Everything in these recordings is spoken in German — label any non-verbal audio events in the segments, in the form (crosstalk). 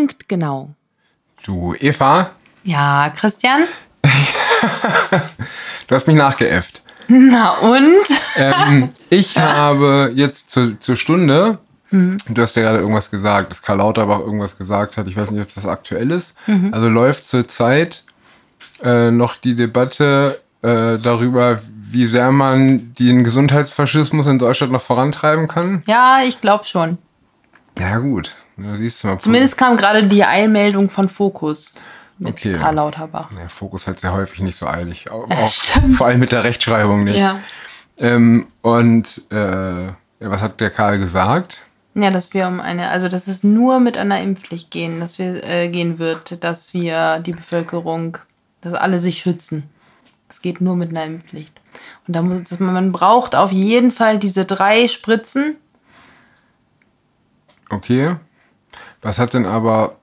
Punktgenau. Du, Eva, Ja, Christian? (laughs) du hast mich nachgeäfft. Na und? Ähm, (laughs) ich habe jetzt zu, zur Stunde, Mhm. du hast ja gerade irgendwas gesagt, dass Karl Lauterbach irgendwas gesagt hat. Ich weiß nicht, ob das aktuell ist. Mhm. Also läuft zurzeit äh, noch die Debatte äh, darüber, wie sehr man den Gesundheitsfaschismus in Deutschland noch vorantreiben kann. Ja, ich glaube schon. Ja, gut. Da siehst du mal. Zumindest kam gerade die Eilmeldung von Fokus mit Okay. Karl Lauterbach. Der Fokus hat sehr häufig nicht so eilig. Auch, Ja, auch vor allem mit der Rechtschreibung nicht. Ja. Ähm, und äh, ja, was hat der Karl gesagt? Ja, dass wir um eine, also dass es nur mit einer Impfpflicht gehen, dass wir äh, gehen wird, dass wir die Bevölkerung, dass alle sich schützen. Es geht nur mit einer Impfpflicht. Und da muss man braucht auf jeden Fall diese drei Spritzen. Okay. Was hat denn aber,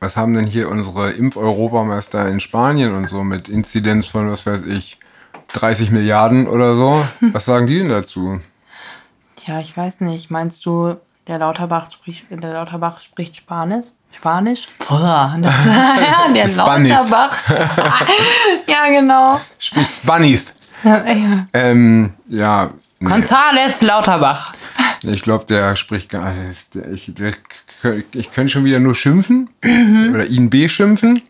was haben denn hier unsere Impf-Europameister in Spanien und so mit Inzidenz von, was weiß ich, 30 Milliarden oder so? Was sagen die denn dazu? Tja, ich weiß nicht. Meinst du, der Lauterbach spricht, der Lauterbach spricht Spanisch? Spanisch? Boah, das, (laughs) ja, der Spanisch. Lauterbach. (laughs) ja, genau. Spricht. Ja, ja. Ähm, ja. nee. González Lauterbach. Ich glaube, der spricht gar nicht. Der- Ich, der, ich könnte schon wieder nur schimpfen oder ihn beschimpfen.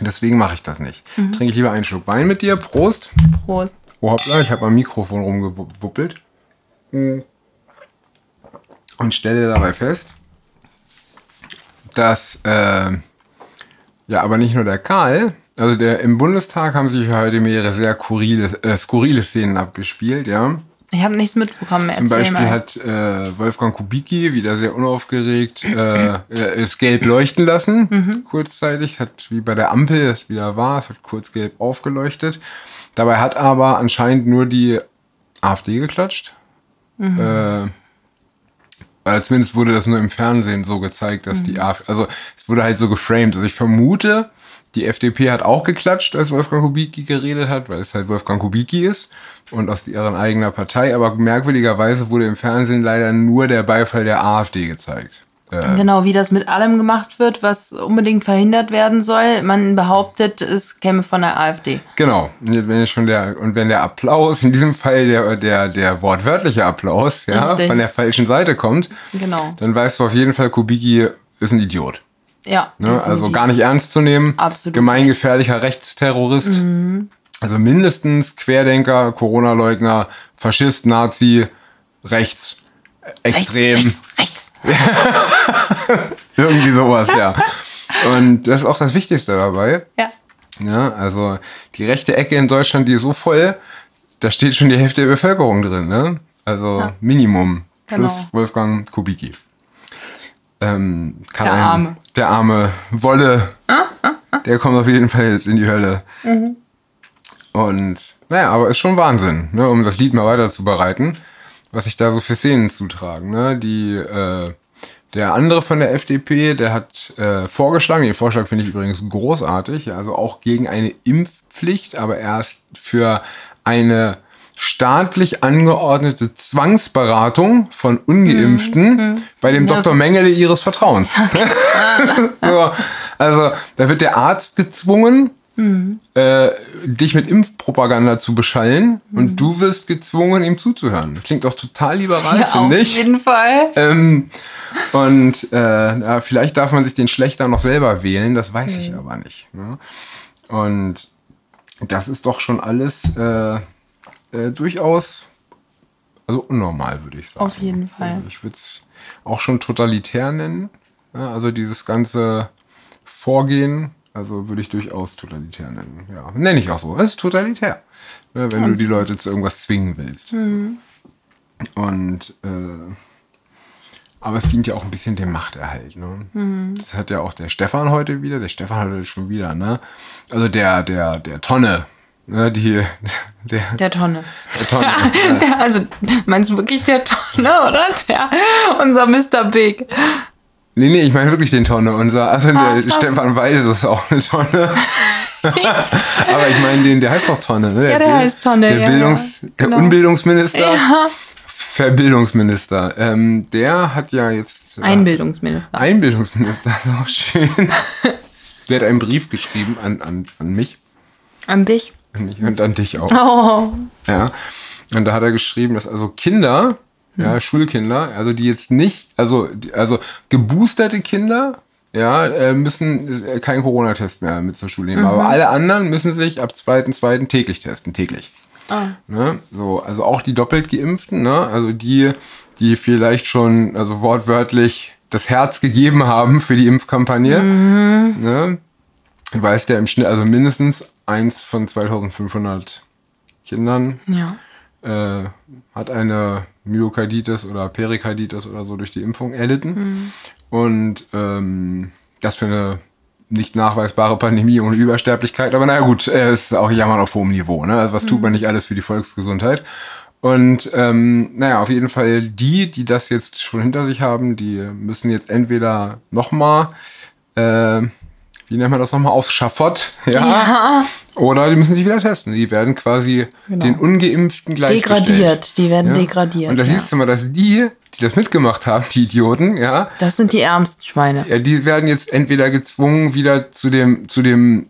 Deswegen mache ich das nicht. Trinke ich lieber einen Schluck Wein mit dir. Prost. Prost. Oh, hoppla, ich habe am Mikrofon rumgewuppelt. Und stelle dabei fest, dass, äh, ja, aber nicht nur der Karl, also der im Bundestag haben sich heute mehrere sehr skurrile, äh, skurrile Szenen abgespielt, ja. Ich habe nichts mitbekommen. Zum Beispiel mal. hat äh, Wolfgang Kubicki wieder sehr unaufgeregt äh, äh, es gelb leuchten lassen, Mhm. kurzzeitig. Hat wie bei der Ampel das wieder war, es hat kurz gelb aufgeleuchtet. Dabei hat aber anscheinend nur die AfD geklatscht. Mhm. Äh, weil zumindest wurde das nur im Fernsehen so gezeigt, dass Mhm. die AfD, also es wurde halt so geframed. Also ich vermute, die FDP hat auch geklatscht, als Wolfgang Kubicki geredet hat, weil es halt Wolfgang Kubicki ist und aus deren eigener Partei. Aber merkwürdigerweise wurde im Fernsehen leider nur der Beifall der AfD gezeigt. Äh, Genau, wie das mit allem gemacht wird, was unbedingt verhindert werden soll. Man behauptet, es käme von der AfD. Genau. Und Wenn schon der, und wenn der Applaus, in diesem Fall der, der, der wortwörtliche Applaus, ja, Richtig. von der falschen Seite kommt, Genau. dann weißt du auf jeden Fall, Kubicki ist ein Idiot. Ja. Ne? Also gar nicht ernst zu nehmen. Absolut Gemeingefährlicher Rechtsterrorist. Mhm. Also mindestens Querdenker, Corona-Leugner, Faschist, Nazi, rechts, extrem. Rechts, rechts, rechts. (laughs) Irgendwie sowas, ja. Und das ist auch das Wichtigste dabei. Ja. Ja, also die rechte Ecke in Deutschland, die ist so voll, da steht schon die Hälfte der Bevölkerung drin, ne? Also Ja. Minimum. Plus Genau. Wolfgang Kubicki. Ähm, kann Der Arme. Der arme Wolle. Der kommt auf jeden Fall jetzt in die Hölle. Mhm. Und naja, aber ist schon Wahnsinn, ne, um das Lied mal weiter zu bereiten, was sich da so für Szenen zutragen. Ne? Die, äh, der andere von der FDP, der hat äh, vorgeschlagen, den Vorschlag finde ich übrigens großartig, also auch gegen eine Impfpflicht, aber erst für eine staatlich angeordnete Zwangsberatung von Ungeimpften bei dem Dr. Mengele ihres Vertrauens. (laughs) (laughs) so, also da wird der Arzt gezwungen, äh, dich mit Impfpropaganda zu beschallen und du wirst gezwungen, ihm zuzuhören. Klingt doch total liberal, Ja, auf finde ich. jeden Fall. Ähm, und äh, ja, vielleicht darf man sich den schlechter noch selber wählen, das weiß ich aber nicht. Ne? Und das ist doch schon alles äh, äh, durchaus also unnormal, würde ich sagen. Auf jeden Fall. Also ich würde es auch schon totalitär nennen. Ja, also dieses ganze Vorgehen, also würde ich durchaus totalitär nennen. Ja, nenne ich auch so. Es ist totalitär. Ne, wenn du die Leute zu irgendwas zwingen willst. Und äh, aber es dient ja auch ein bisschen dem Machterhalt. Ne? Das hat ja auch der Stefan heute wieder. Der Stefan hat heute schon wieder, ne? Also der, der, der Tonne. Ne? Die, (laughs) der, Der Tonne. der Tonne. (laughs) Der, also, meinst du wirklich der Tonne, oder? Der, unser Mr. Big. Nee, nee, ich meine wirklich den Tonne. Unser, also Ah, der ah. Stefan Weiß ist auch eine Tonne. (laughs) Aber ich meine den, der heißt doch Tonne, ne? Ja, der heißt Tonne, Der, ja, Bildungs, ja. der Genau. Unbildungsminister Ja. Verbildungsminister. Ähm, der hat ja jetzt. Äh, Einbildungsminister. Einbildungsminister, ist auch schön. der hat einen Brief geschrieben an, an, an mich. An dich? An mich und an dich auch. (laughs) Oh. Ja. Und da hat er geschrieben, dass also Kinder, ja, Schulkinder, also die jetzt nicht, also, also geboosterte Kinder, ja, äh, müssen äh, keinen Corona-Test mehr mit zur Schule nehmen. Aber alle anderen müssen sich ab 2.2. täglich testen, täglich. Ne? So, also auch die doppelt geimpften, ne? also die, die vielleicht schon, also wortwörtlich das Herz gegeben haben für die Impfkampagne. Ne? Du weißt ja im Schnitt, also mindestens eins von 2500 Kindern Ja. äh, hat eine Myokarditis oder Perikarditis oder so durch die Impfung erlitten. Und ähm, das für eine nicht nachweisbare Pandemie ohne Übersterblichkeit. Aber naja gut, es ist auch Jammern auf hohem Niveau. Ne? Also was tut man nicht alles für die Volksgesundheit? Und ähm, naja, auf jeden Fall die, die das jetzt schon hinter sich haben, die müssen jetzt entweder nochmal, äh, wie nennt man das nochmal, aufs Schafott, ja, oder die müssen sich wieder testen. Die werden quasi Genau. den Ungeimpften gleichgestellt. Degradiert. Die werden Ja. degradiert. Und da ja. siehst du mal, dass die, die das mitgemacht haben, die Idioten, ja, Das sind die ärmsten Schweine. ja, die werden jetzt entweder gezwungen, wieder zu dem, zu dem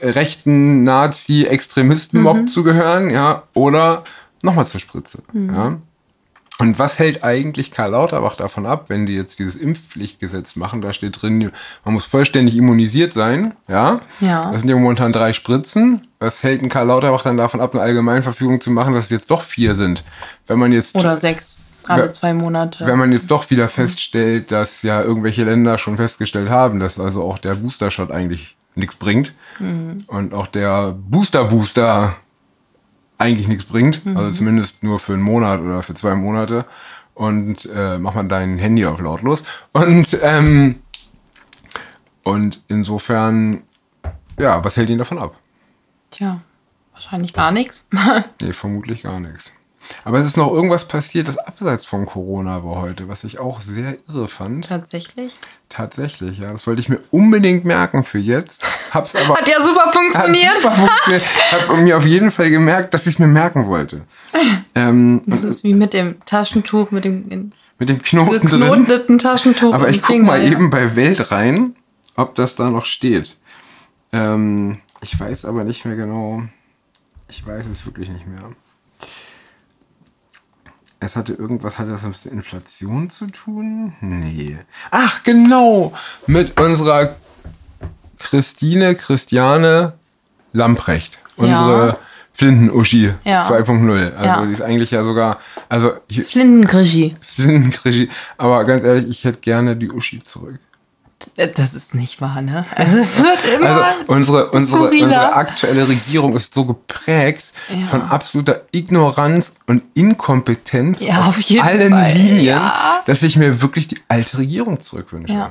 äh, rechten Nazi-Extremisten-Mob Mhm. zu gehören, ja, oder nochmal zur Spritze, Mhm. ja. Und was hält eigentlich Karl Lauterbach davon ab, wenn die jetzt dieses Impfpflichtgesetz machen? Da steht drin, man muss vollständig immunisiert sein, ja. Ja. Das sind ja momentan drei Spritzen. Was hält ein Karl Lauterbach dann davon ab, eine Allgemeinverfügung zu machen, dass es jetzt doch vier sind? Wenn man jetzt Oder sechs. Alle zwei Monate. wenn man jetzt doch wieder feststellt, dass ja irgendwelche Länder schon festgestellt haben, dass also auch der Booster-Shot eigentlich nichts bringt und auch der Booster-Booster eigentlich nichts bringt, also zumindest nur für einen Monat oder für zwei Monate und äh, macht man dein Handy auf lautlos und ähm, und insofern ja, was hält ihn davon ab? Tja, wahrscheinlich gar nichts. Nee, vermutlich gar nichts. Aber es ist noch irgendwas passiert, das abseits von Corona war heute, was ich auch sehr irre fand. Tatsächlich. Tatsächlich, ja. Das wollte ich mir unbedingt merken für jetzt. Hab's (laughs) aber. Hat ja super funktioniert. Hat super funktioniert. Hab mir auf jeden Fall gemerkt, dass ich es mir merken wollte. (laughs) Ähm, Das ist wie mit dem Taschentuch, mit dem mit dem Knoten drin. Taschentuch. Aber ich guck Finger, mal ja. eben bei Welt rein, ob das da noch steht. Ähm, ich weiß aber nicht mehr genau. Ich weiß es wirklich nicht mehr. Es hatte irgendwas, hatte das mit Inflation zu tun? Nee. Ach, genau! Mit unserer Christine, Christiane Lamprecht. Unsere Ja. Flinten-Uschi Ja. 2.0. Also Ja. die ist eigentlich ja sogar, also Flintenkrischi. Flintenkrischi. Aber ganz ehrlich, ich hätte gerne die Uschi zurück. Äh, Das ist nicht wahr, ne? Also es (laughs) wird immer. Also unsere, unsere, skurriler. unsere aktuelle Regierung ist so geprägt Ja. von absoluter Ignoranz und Inkompetenz Ja, auf jeden allen Fall, Linien, ja. dass ich mir wirklich die alte Regierung zurückwünsche.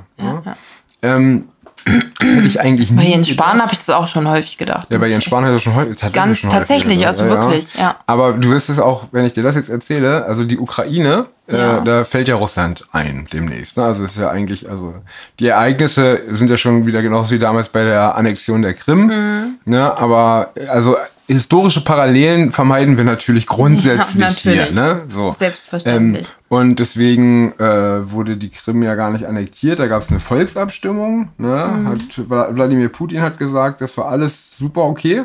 Ähm, das hätte ich eigentlich Bei nie Jens gedacht. Spahn habe ich das auch schon häufig gedacht. Ja, bei Jens Spahn hat er schon häufig tatsächlich Ganz- schon häufig tatsächlich, also wirklich, ja. Aber du wirst es auch, wenn ich dir das jetzt erzähle, also die Ukraine, Ja. äh, da fällt ja Russland ein demnächst. Ne? Also es ist ja eigentlich, also die Ereignisse sind ja schon wieder genauso wie damals bei der Annexion der Krim. Mhm. Ne? Aber also historische Parallelen vermeiden wir natürlich grundsätzlich (laughs) Ja, natürlich. hier. Ne? So. Selbstverständlich. Ähm, und deswegen äh, wurde die Krim ja gar nicht annektiert. Da gab es eine Volksabstimmung. Ne? Mhm. Hat, Wla- Wladimir Putin hat gesagt, das war alles super okay.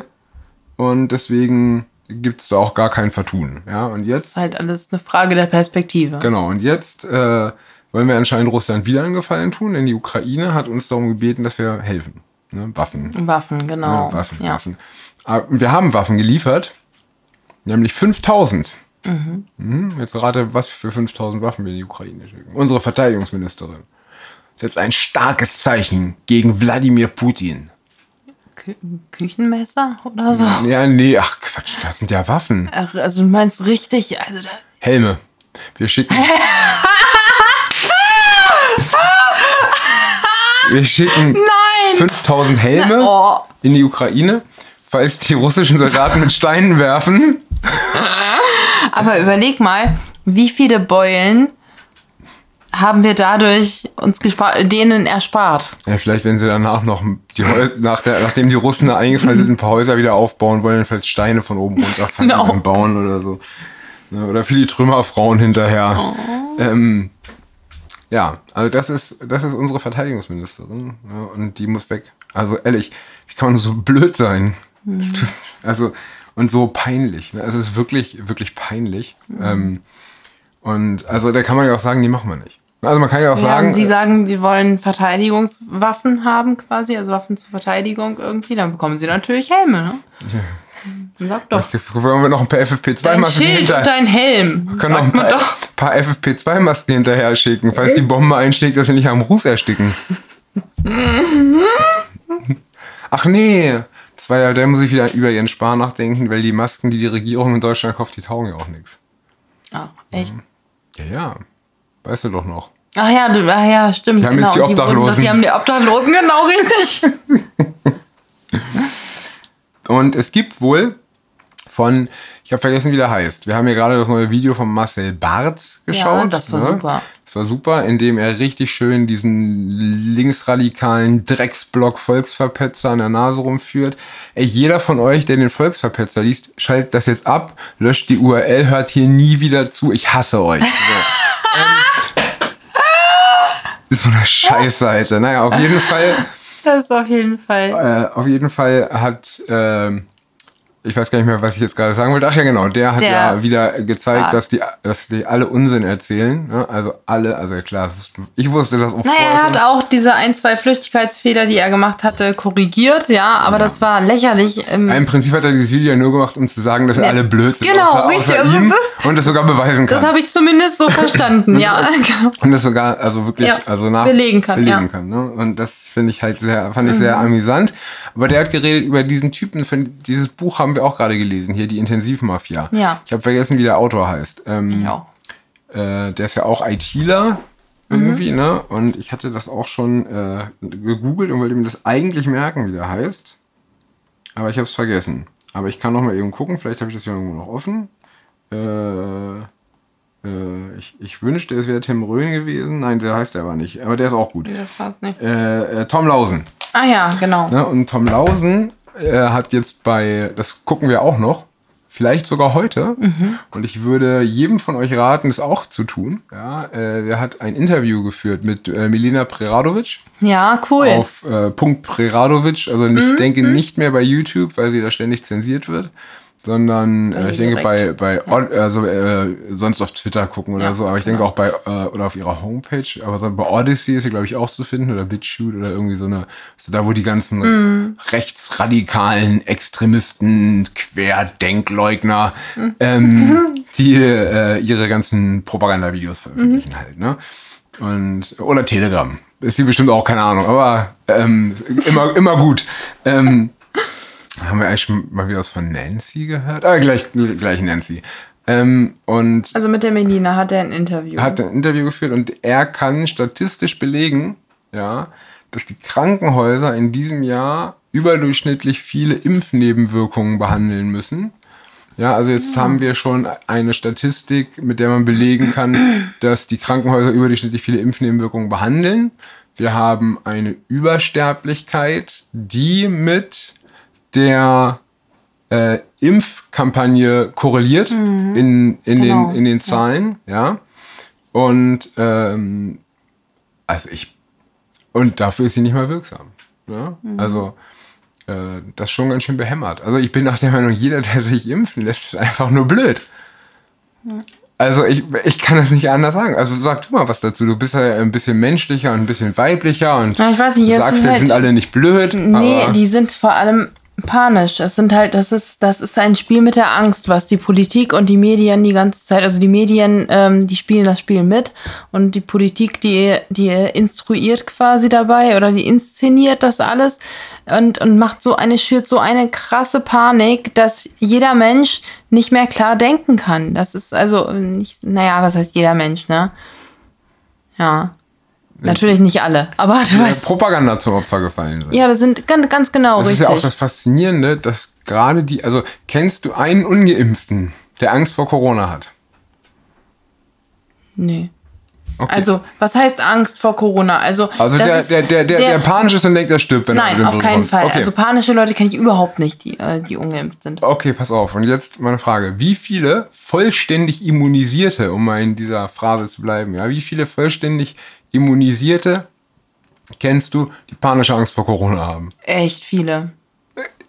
Und deswegen gibt es da auch gar kein Vertun. Ja? Und Das jetzt, ist halt alles eine Frage der Perspektive. genau, und jetzt äh, wollen wir anscheinend Russland wieder einen Gefallen tun, denn die Ukraine hat uns darum gebeten, dass wir helfen. Ne? Waffen. Waffen, genau. Ja, Waffen, ja. Waffen. Aber wir haben Waffen geliefert, nämlich 5000. Mhm. Jetzt rate, was für 5000 Waffen wir in die Ukraine schicken. Unsere Verteidigungsministerin setzt ein starkes Zeichen gegen Wladimir Putin. Kü Küchenmesser oder so? Ja, nee, ach Quatsch, das sind ja Waffen. Ach, Also du meinst richtig, also da, Helme. Wir schicken. (laughs) wir schicken Nein! 5000 Helme Oh. in die Ukraine, falls die russischen Soldaten mit Steinen werfen. Aber überleg mal, wie viele Beulen haben wir dadurch uns denen erspart? Ja, vielleicht, wenn sie danach noch die Häu nach der, nachdem die Russen da eingefallen sind, ein paar Häuser wieder aufbauen wollen, falls Steine von oben runterfallen Genau. beim Bauen oder so. Ne? Oder für die Trümmerfrauen hinterher. Oh. Ähm, ja, also das ist, das ist unsere Verteidigungsministerin ne? und die muss weg. Also ehrlich, wie kann man so blöd sein? Mhm. Also und so peinlich. Ne? Also es ist wirklich, wirklich peinlich. Mhm. Ähm, und also da kann man ja auch sagen, die machen wir nicht. Also man kann ja auch ja, sagen. Sie sagen, sie wollen Verteidigungswaffen haben quasi, also Waffen zur Verteidigung irgendwie, dann bekommen sie natürlich Helme, ne? Ja. Sag doch. Wollen wir noch ein paar FFP2-Masken hinterher? Dein Helm. Wir können noch ein paar, paar FFP2-Masken hinterher schicken, falls die Bombe einschlägt, dass sie nicht am Ruß ersticken. (laughs) Ach nee, das war ja, da muss ich wieder über ihren Spar nachdenken, weil die Masken, die die Regierung in Deutschland kauft, die taugen ja auch nichts. Ah, echt? Ja, ja. Weißt du doch noch. Ach ja, du, ach ja, stimmt. Die haben genau. jetzt die Obdachlosen. Die, die haben die Obdachlosen, genau richtig. (laughs) Und es gibt wohl von, ich habe vergessen, wie der heißt. Wir haben hier gerade das neue Video von Marcel Barz geschaut. Ja, das war ne? super. Das war super, indem er richtig schön diesen linksradikalen Drecksblock Volksverpetzer an der Nase rumführt. Ey, jeder von euch, der den Volksverpetzer liest, schaltet das jetzt ab, löscht die URL, hört hier nie wieder zu. Ich hasse euch. So. ähm, so eine Scheißseite. Naja, auf jeden Fall. Das ist auf jeden Fall. Äh, auf jeden Fall hat. Äh, ich weiß gar nicht mehr, was ich jetzt gerade sagen wollte. Ach ja, genau, der hat der, ja wieder gezeigt, ja. dass, die, dass die alle Unsinn erzählen. Ne? Also alle, also klar, ich wusste das auch naja, Er hat auch diese ein, zwei Flüchtigkeitsfehler, die er gemacht hatte, korrigiert, ja, aber ja. das war lächerlich. Ähm Im Prinzip hat er dieses Video nur gemacht, um zu sagen, dass ne, alle blöd sind. Genau, außer, richtig. Außer ihm das, und das sogar beweisen kann. Das habe ich zumindest so (laughs) verstanden, ja. Genau. Und das sogar, also wirklich, also nach belegen kann. Belegen kann ne? Und das finde ich halt sehr, fand ich mhm. sehr amüsant. Aber der hat geredet über diesen Typen, dieses Buch haben wir auch gerade gelesen, hier die Intensivmafia. Ja. Ich habe vergessen, wie der Autor heißt. Ähm, ja. Äh, der ist ja auch ITler irgendwie, mhm. ne? Und ich hatte das auch schon äh, gegoogelt und wollte mir das eigentlich merken, wie der heißt. Aber ich habe es vergessen. Aber ich kann noch mal eben gucken, vielleicht habe ich das ja irgendwo noch offen. Äh, äh, ich, ich wünschte, es wäre Tim Röhn gewesen. Nein, der heißt er aber nicht. Aber der ist auch gut. Der passt nicht. Äh, äh, Tom Lausen. Ah ja, genau. Ne? Und Tom Lausen äh, hat jetzt bei, das gucken wir auch noch, vielleicht sogar heute. Mhm. Und ich würde jedem von euch raten, es auch zu tun. Ja, äh, der hat ein Interview geführt mit äh, Milena Preradovic. Ja, cool. Auf äh, Punkt Preradovic. Also ich mhm. denke mhm. nicht mehr bei YouTube, weil sie da ständig zensiert wird sondern äh, ich denke bei bei ja. also äh, sonst auf Twitter gucken oder ja, so, aber ich denke ja. auch bei äh, oder auf ihrer Homepage, aber so, bei Odyssey ist sie glaube ich auch zu finden oder BitChute oder irgendwie so eine also da wo die ganzen mm. rechtsradikalen Extremisten, Querdenkleugner mm. ähm, (laughs) die äh, ihre ganzen Propagandavideos veröffentlichen mm. halt, ne? Und oder Telegram. Ist die bestimmt auch keine Ahnung, aber ähm, immer immer gut. Ähm, haben wir eigentlich schon mal wieder was von Nancy gehört? Ah, gleich, gleich Nancy. Ähm, und also mit der Melina hat er ein Interview. Hat ein Interview geführt und er kann statistisch belegen, ja, dass die Krankenhäuser in diesem Jahr überdurchschnittlich viele Impfnebenwirkungen behandeln müssen. Ja, also jetzt ja. haben wir schon eine Statistik, mit der man belegen kann, (clears throat) dass die Krankenhäuser überdurchschnittlich viele Impfnebenwirkungen behandeln. Wir haben eine Übersterblichkeit, die mit der äh, Impfkampagne korreliert mhm. in, in, genau. den, in den Zahlen, ja. ja. Und ähm, also ich und dafür ist sie nicht mal wirksam. Ja? Mhm. Also äh, das ist schon ganz schön behämmert. Also ich bin nach der Meinung, jeder, der sich impfen lässt, ist einfach nur blöd. Mhm. Also ich, ich kann das nicht anders sagen. Also sag du mal was dazu. Du bist ja ein bisschen menschlicher und ein bisschen weiblicher und ja, ich weiß nicht, du sagst, die halt, sind alle nicht blöd. Nee, die sind vor allem panisch. Es sind halt, das ist, das ist ein Spiel mit der Angst, was die Politik und die Medien die ganze Zeit, also die Medien, ähm, die spielen das Spiel mit und die Politik, die, die instruiert quasi dabei oder die inszeniert das alles und, und macht so eine, schürt so eine krasse Panik, dass jeder Mensch nicht mehr klar denken kann. Das ist also nicht, naja, was heißt jeder Mensch, ne? Ja. Natürlich nicht alle, aber du weißt. Propaganda zum Opfer gefallen sind. Ja, das sind ganz, ganz genau das richtig. Das ist ja auch das Faszinierende, dass gerade die, also kennst du einen Ungeimpften, der Angst vor Corona hat? Nee. Okay. Also, was heißt Angst vor Corona? Also, Also das der, ist- der, der, der, der panisch ist und denkt, er stirbt, wenn er Nein, mit dem auf keinen. Fall. Okay. Also panische Leute kenne ich überhaupt nicht, die, äh, die ungeimpft sind. okay, pass auf. Und jetzt meine Frage. Wie viele vollständig Immunisierte, um mal in dieser Phrase zu bleiben, ja, wie viele vollständig Immunisierte kennst du, die panische Angst vor Corona haben? Echt viele.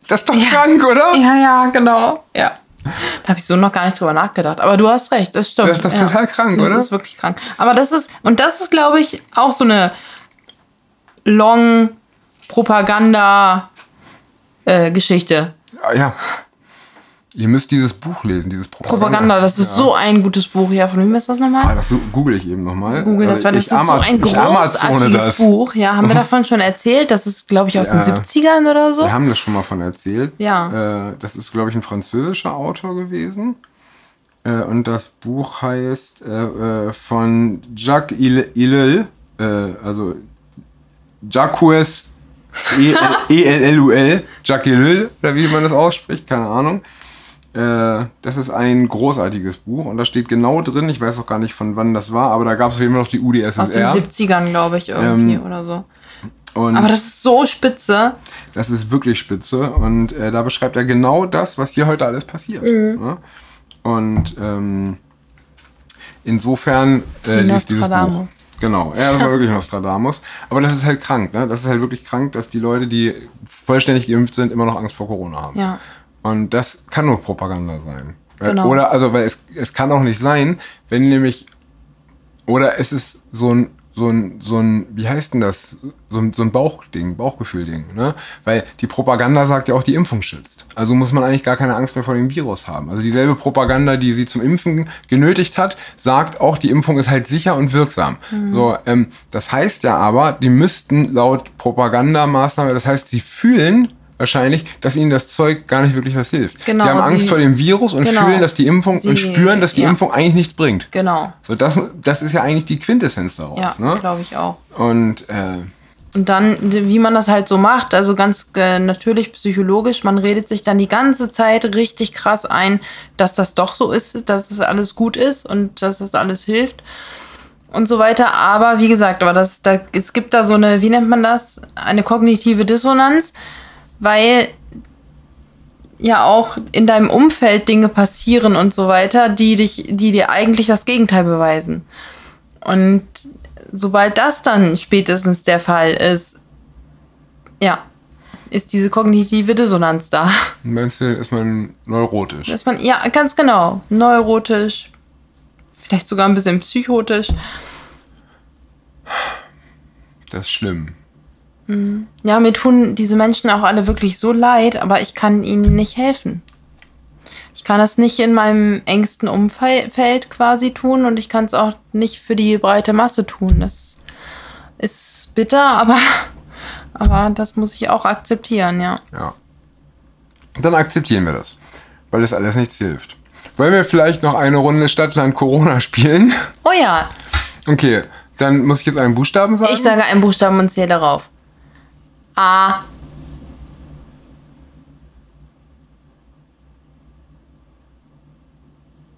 Das ist doch krank, oder? Ja, ja, genau. Ja. Da habe ich so noch gar nicht drüber nachgedacht. Aber du hast recht, das stimmt. Das ist doch ja. total krank, das oder? Das ist wirklich krank. Aber das ist, und das ist, glaube ich, auch so eine Long-Propaganda-Geschichte. Ah, Ja. Ihr müsst dieses Buch lesen, dieses Propaganda. Propaganda, das ist so ein gutes Buch. Ja, von wem ist das Ah, nochmal? das so- google ich eben nochmal. Google, das war das Ich ist so Ama- ein großartiges das. Buch. Ja, haben wir (laughs) davon schon erzählt? Das ist, glaube ich, aus Ja. den 70ern oder so. Wir haben das schon mal von erzählt. Ja. Äh, das ist, glaube ich, ein französischer Autor gewesen. Äh, und das Buch heißt äh, äh, von Jacques Ellul, äh, also Jacques E-L-L-U-L, Jacques Ellul, oder wie man das ausspricht, keine Ahnung. Äh, das ist ein großartiges Buch und da steht genau drin, ich weiß auch gar nicht von wann das war, aber da gab es eben noch die Aus den UdSSR. 70ern, glaube ich, irgendwie Ähm, oder so. Aber das ist so spitze. Das ist wirklich spitze und äh, da beschreibt er genau das, was hier heute alles passiert. Mhm. Ne? Und ähm, insofern äh, liest dieses Buch. Nostradamus. Genau, ja, das war (laughs) wirklich Nostradamus. Aber das ist halt krank, ne? Das ist halt wirklich krank, dass die Leute, die vollständig geimpft sind, immer noch Angst vor Corona haben. Ja. Und das kann nur Propaganda sein. Genau. Oder, also, weil es, es kann auch nicht sein, wenn nämlich, oder es ist so ein, so ein, so ein, wie heißt denn das? So ein, so ein Bauchding, Bauchgefühlding, ne? Weil die Propaganda sagt ja auch, die Impfung schützt. Also muss man eigentlich gar keine Angst mehr vor dem Virus haben. Also dieselbe Propaganda, die sie zum Impfen genötigt hat, sagt auch, die Impfung ist halt sicher und wirksam. So, ähm, das heißt ja aber, die müssten laut Propagandamaßnahme, das heißt, sie fühlen wahrscheinlich, dass ihnen das Zeug gar nicht wirklich was hilft. Genau, sie haben Angst sie- vor dem Virus und genau. fühlen, dass die Impfung Sie- und spüren, dass die ja. Impfung eigentlich nichts bringt. Genau. So, das, das ist ja eigentlich die Quintessenz daraus. Ja, ne? glaube ich auch. Und äh, Und dann, wie man das halt so macht, also ganz äh, natürlich psychologisch, man redet sich dann die ganze Zeit richtig krass ein, dass das doch so ist, dass das alles gut ist und dass das alles hilft und so weiter. Aber wie gesagt, aber das, da, es gibt da so eine, wie nennt man das? Eine kognitive Dissonanz, weil ja auch in deinem Umfeld Dinge passieren und so weiter, die dich, die dir eigentlich das Gegenteil beweisen. Und sobald das dann spätestens der Fall ist, ja, ist diese kognitive Dissonanz da. meinst du, ist man neurotisch? Ist man, ja, ganz genau, neurotisch, vielleicht sogar ein bisschen psychotisch. Das ist schlimm. Ja, mir tun diese Menschen auch alle wirklich so leid, aber ich kann ihnen nicht helfen. Ich kann das nicht in meinem engsten Umfeld quasi tun und ich kann es auch nicht für die breite Masse tun. Das ist bitter, (laughs) aber, aber das muss ich auch akzeptieren, ja. Ja. Dann akzeptieren wir das. Weil das alles nichts hilft. Wollen wir vielleicht noch eine Runde Stadtland Corona spielen? Oh ja, Okay, dann muss ich jetzt einen Buchstaben sagen. ich sage einen Buchstaben und zähle darauf. A.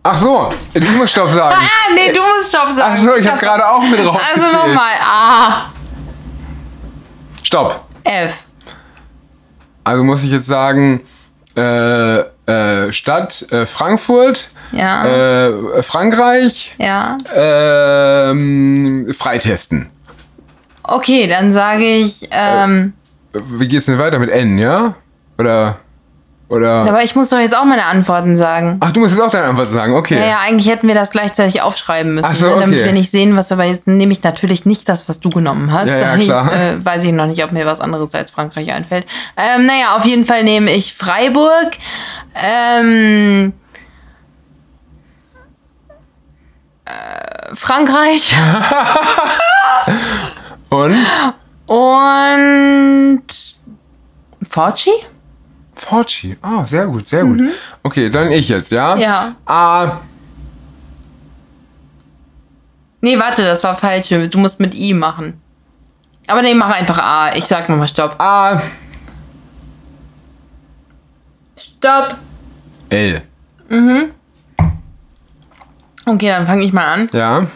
Ach so, ich muss Stopp sagen. Ah, nee, du musst Stopp sagen. Ach so, ich habe gerade auch mit drauf Also nochmal. A. Stopp. F. Also muss ich jetzt sagen, äh, äh, Stadt äh, Frankfurt, Ja. äh, Frankreich, Ja. ähm, Freitesten. Okay, dann sage ich. Ähm, Wie geht's denn weiter mit N, ja? Oder, oder? aber ich muss doch jetzt auch meine Antworten sagen. Ach, du musst jetzt auch deine Antwort sagen, okay. Ja, ja, eigentlich hätten wir das gleichzeitig aufschreiben müssen, Ach so, ne, damit okay. wir nicht sehen, was aber jetzt nehme ich natürlich nicht das, was du genommen hast. Ja, ja, klar. äh, weiß ich noch nicht, ob mir was anderes als Frankreich einfällt. Ähm, naja, auf jeden Fall nehme ich Freiburg. Ähm, äh, Frankreich (laughs) Und? Und Forci? Forci. Ah, sehr gut, sehr gut. Okay, dann ich jetzt, ja? Mhm. Ja. A. Nee, warte, das war falsch. Du musst mit I machen. Aber nee, mach einfach A. Ich sag nochmal Stopp. A. Stopp. L. Okay, dann fange ich mal an. Ja.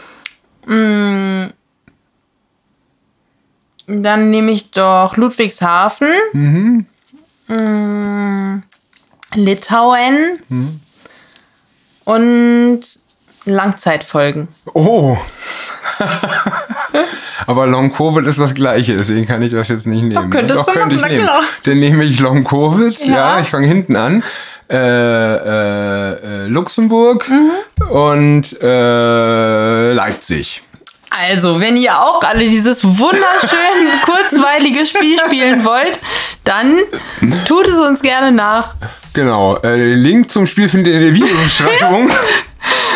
Dann nehme ich doch Ludwigshafen. Mm, Litauen. Und Langzeitfolgen. Oh. (laughs) Aber Long Covid ist das gleiche, deswegen kann ich das jetzt nicht nehmen. könntest du könnte machen, ich nehmen. klar. Dann nehme ich Long Covid, ja, Ja. ich fange hinten an. Äh, äh, äh, Luxemburg Mhm. und äh, Leipzig. Also, wenn ihr auch alle dieses wunderschön (laughs) kurzweilige Spiel spielen wollt, dann tut es uns gerne nach. Genau, äh, den Link zum Spiel findet ihr in der Videobeschreibung.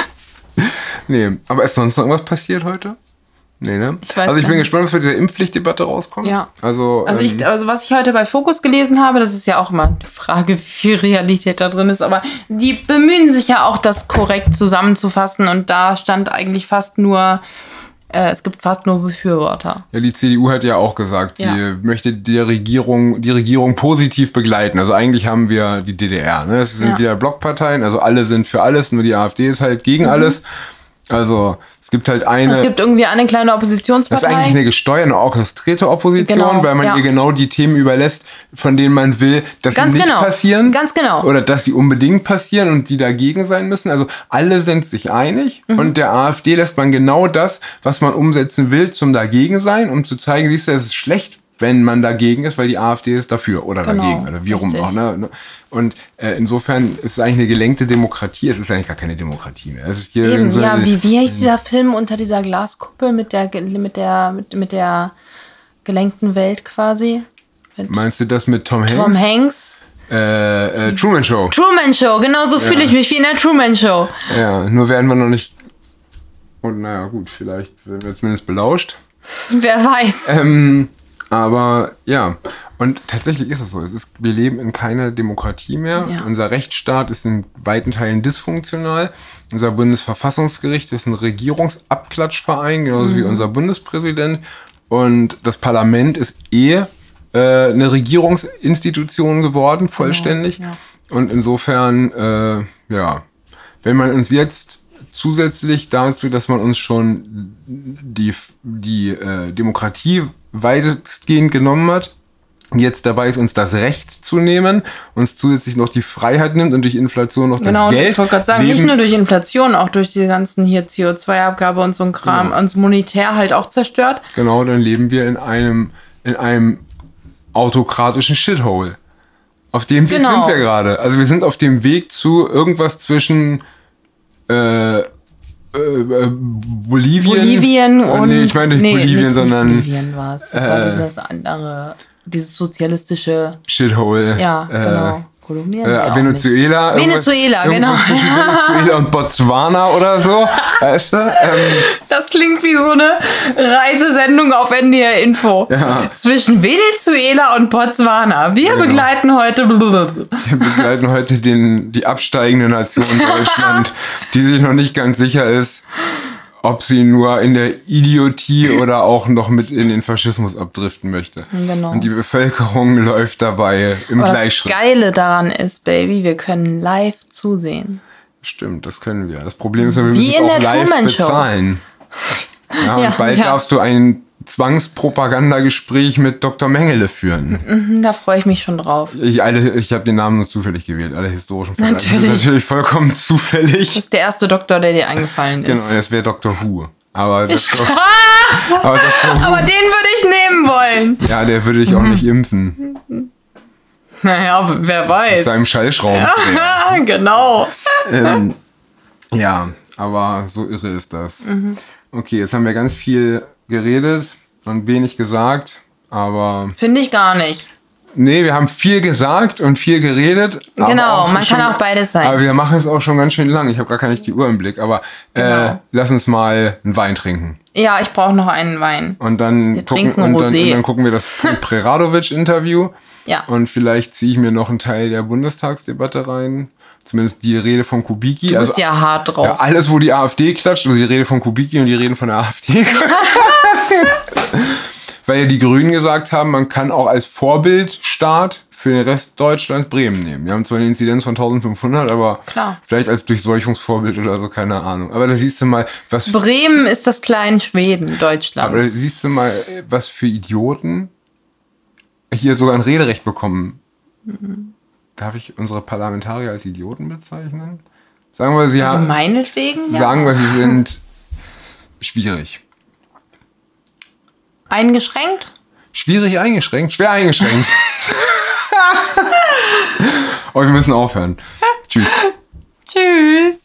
(laughs) nee, aber ist sonst noch irgendwas passiert heute? Nee, ne? Ich also ich bin nicht. gespannt, was für diese Impfpflichtdebatte rauskommt. Ja. Also, Also, ähm, ich, also was ich heute bei Fokus gelesen habe, das ist ja auch immer die Frage, wie viel Realität da drin ist, aber die bemühen sich ja auch, das korrekt zusammenzufassen und da stand eigentlich fast nur, äh, es gibt fast nur Befürworter. Ja, die CDU hat ja auch gesagt, sie Ja. möchte die Regierung, die Regierung positiv begleiten. Also eigentlich haben wir die DDR. Ne? Es sind Ja. wieder Blockparteien, also alle sind für alles, nur die AfD ist halt gegen alles. Also es gibt halt eine. Es gibt irgendwie eine kleine das ist eigentlich Oppositionspartei. eine gesteuerte, orchestrierte Opposition, Genau, weil man ja. ihr genau die Themen überlässt, von denen man will, dass Ganz sie nicht genau, passieren. ganz genau. Oder dass sie unbedingt passieren und die dagegen sein müssen. Also alle sind sich einig Mhm. und der AfD lässt man genau das, was man umsetzen will, zum dagegen sein, um zu zeigen, siehst du, es ist schlecht, wenn man dagegen ist, weil die AfD ist dafür oder Genau, dagegen oder wie rum auch. Ne? Und äh, insofern ist es eigentlich eine gelenkte Demokratie. Es ist eigentlich gar keine Demokratie mehr. Es ist hier Eben, so ja, eine- wie, wie heißt dieser Film unter dieser Glaskuppel mit der, mit der, mit, mit der gelenkten Welt quasi? Mit Meinst du das mit Tom Hanks? Tom Hanks. Äh, äh, Truman Show. Truman Show, genau so fühle ich mich wie in der Truman Show. Ja, nur werden wir noch nicht. Und naja, gut, vielleicht werden wir zumindest belauscht. (laughs) Wer weiß. Ähm, aber ja, und tatsächlich ist es so. Es ist, wir leben in keiner Demokratie mehr. Ja. Unser Rechtsstaat ist in weiten Teilen dysfunktional. Unser Bundesverfassungsgericht ist ein Regierungsabklatschverein, genauso Mhm. wie unser Bundespräsident. Und das Parlament ist eh äh, eine Regierungsinstitution geworden, vollständig. Genau, ja. Und insofern, äh, ja, wenn man uns jetzt zusätzlich dazu, dass man uns schon die, die äh, Demokratie weitestgehend genommen hat, jetzt dabei ist, uns das Recht zu nehmen, uns zusätzlich noch die Freiheit nimmt und durch Inflation noch Genau, das Geld. ich wollte gerade sagen, nicht nur durch Inflation, auch durch die ganzen hier CO2-Abgabe und so ein Kram, Genau. uns monetär halt auch zerstört. Genau, dann leben wir in einem, in einem autokratischen Shithole. Auf dem Weg Genau. sind wir gerade. Also wir sind auf dem Weg zu irgendwas zwischen äh, äh, äh, Bolivien. Bolivien Äh, und. Nee, ich meine nicht nee, Bolivien, nicht sondern Bolivien war es. Das war äh, dieses andere, dieses sozialistische. Shithole. Ja, Äh, genau. Kolumbien? Äh, Venezuela. Venezuela, genau. Venezuela und Botswana oder so. (laughs) Weißt du? Ähm, Das klingt wie so eine Reisesendung auf NDR Info. Ja. Zwischen Venezuela und Botswana. Wir Genau. begleiten heute. Wir begleiten heute den, die absteigende Nation (laughs) Deutschland, die sich noch nicht ganz sicher ist, ob sie nur in der Idiotie oder auch noch mit in den Faschismus abdriften möchte. Genau. Und die Bevölkerung läuft dabei im das Gleichschritt. Geile daran ist, Baby, wir können live zusehen. Stimmt, das können wir. Das Problem ist, wir Wie müssen es auch live Truman bezahlen. (laughs) Ja, und Ja, bald ja. darfst du ein Zwangspropagandagespräch mit Dr. Mengele führen. Mhm, Da freue ich mich schon drauf. Ich, alle- ich habe den Namen nur zufällig gewählt, alle historischen ist Natürlich. natürlich vollkommen zufällig. Das ist der erste Doktor, der dir eingefallen ist. Genau, das wäre Dr. Who. Aber, (laughs) Dr. aber Dr. Who, Aber den würde ich nehmen wollen. ja, der würde dich auch nicht impfen. Naja, wer Mit weiß. seinem Schallschraubendreher. Ah, (laughs) genau. ähm, ja, aber so irre ist das. Mhm. Okay, jetzt haben wir ganz viel geredet und wenig gesagt. Aber Finde ich gar nicht. nee, wir haben viel gesagt und viel geredet. aber Genau, man schon- kann auch beides sein. Aber wir machen es auch schon ganz schön lang. Ich habe gar keine die Uhr im Blick. Aber äh, Genau. lass uns mal einen Wein trinken. Ja, ich brauche noch einen Wein. Und dann, Wir gucken, trinken und dann, und dann gucken wir das (laughs) Preradovic-Interview. Ja. Und vielleicht ziehe ich mir noch einen Teil der Bundestagsdebatte rein. Zumindest die Rede von Kubicki. Du also bist ja hart drauf. ja, alles, wo die AfD klatscht, also die Rede von Kubicki und die Reden von der AfD. (laughs) Weil ja die Grünen gesagt haben, man kann auch als Vorbildstaat für den Rest Deutschlands Bremen nehmen. Wir haben zwar eine Inzidenz von 1500, aber Klar. vielleicht als Durchseuchungsvorbild oder so, keine Ahnung. Aber da siehst du mal, was Bremen ist das kleine Schweden Deutschlands. aber da siehst du mal, was für Idioten hier sogar ein Rederecht bekommen. Darf ich unsere Parlamentarier als Idioten bezeichnen? Sagen wir, sie also haben, meinetwegen, ja. sagen wir, sie sind schwierig. Eingeschränkt? Schwierig eingeschränkt, schwer eingeschränkt. (laughs) oh, wir müssen aufhören. Tschüss. Tschüss.